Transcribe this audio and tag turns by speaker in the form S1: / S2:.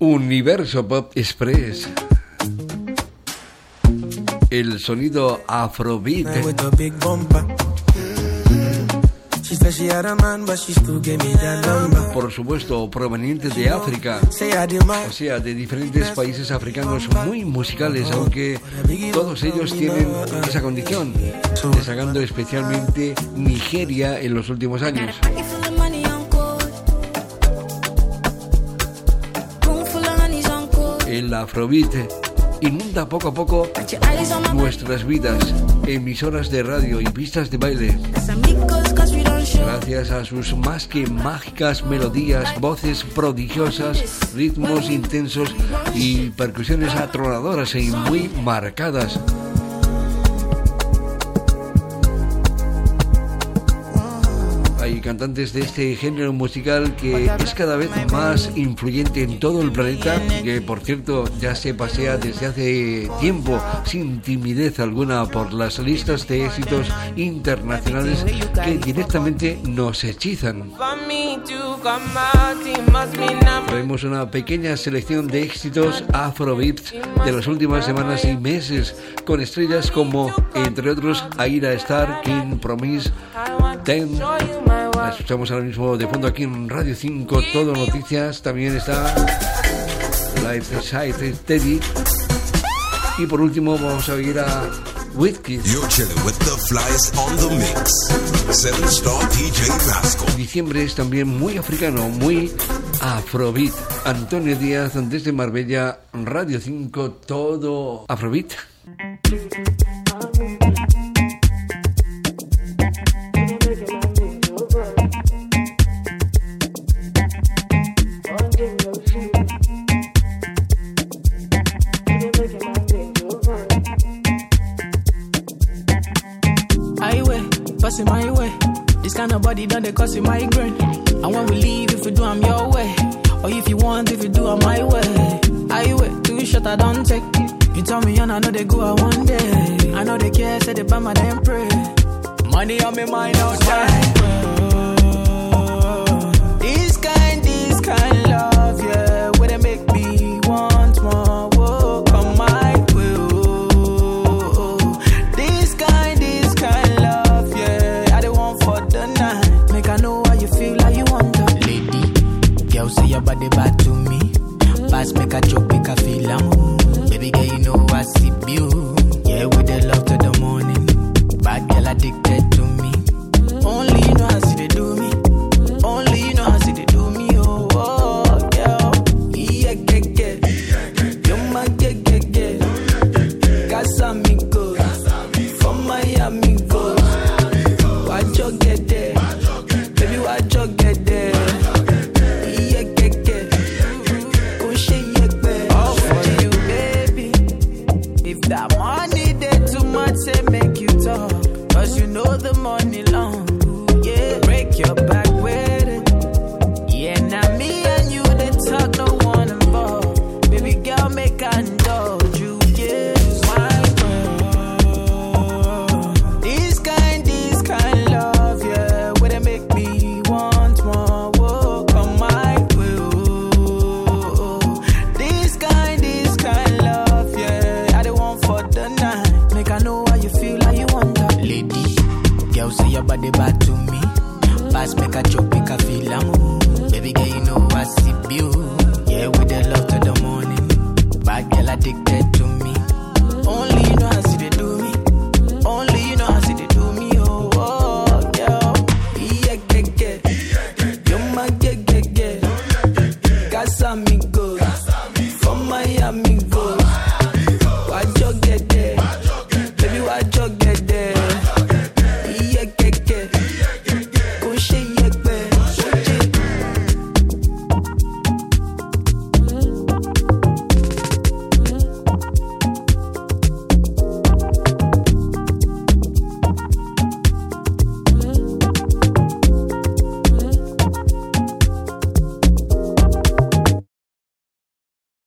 S1: Universo Pop Express. El sonido Afrobeat. Por supuesto, proveniente de África, o sea, de diferentes países africanos muy musicales, aunque todos ellos tienen esa condición, destacando especialmente Nigeria en los últimos años. Afrobeat inunda poco a poco nuestras vidas, emisoras de radio y pistas de baile. Gracias a sus más que mágicas melodías, voces prodigiosas, ritmos intensos y percusiones atronadoras y muy marcadas. Hay cantantes de este género musical que es cada vez más influyente en todo el planeta, que por cierto ya se pasea desde hace tiempo sin timidez alguna por las listas de éxitos internacionales que directamente nos hechizan. Traemos una pequeña selección de éxitos afrobeat de las últimas semanas y meses, con estrellas como, entre otros, Aira Star, King Promise, Ten. La escuchamos ahora mismo de fondo aquí en Radio 5, Todo Noticias. También está Life Side Teddy. Y por último, vamos a ir a Whitkid. Diciembre es también muy africano, muy afrobeat. Antonio Díaz desde Marbella, Radio 5, todo afrobeat.
S2: Passing my way. This kind of body done they cause my migraine. And when we leave, if we do, I'm your way. Or if you want, if you do, I'm my way. I wait, too short, I don't take. You tell me, and I know they go out one day. I know they care, say they buy my damn pray. Money on me mind outside. You feel, how you want. Lady, girl, say your body bad to me. Pass make a joke, make a feel am. Baby girl, you know I see beauty. Say your body bad to me. Pass make a joke.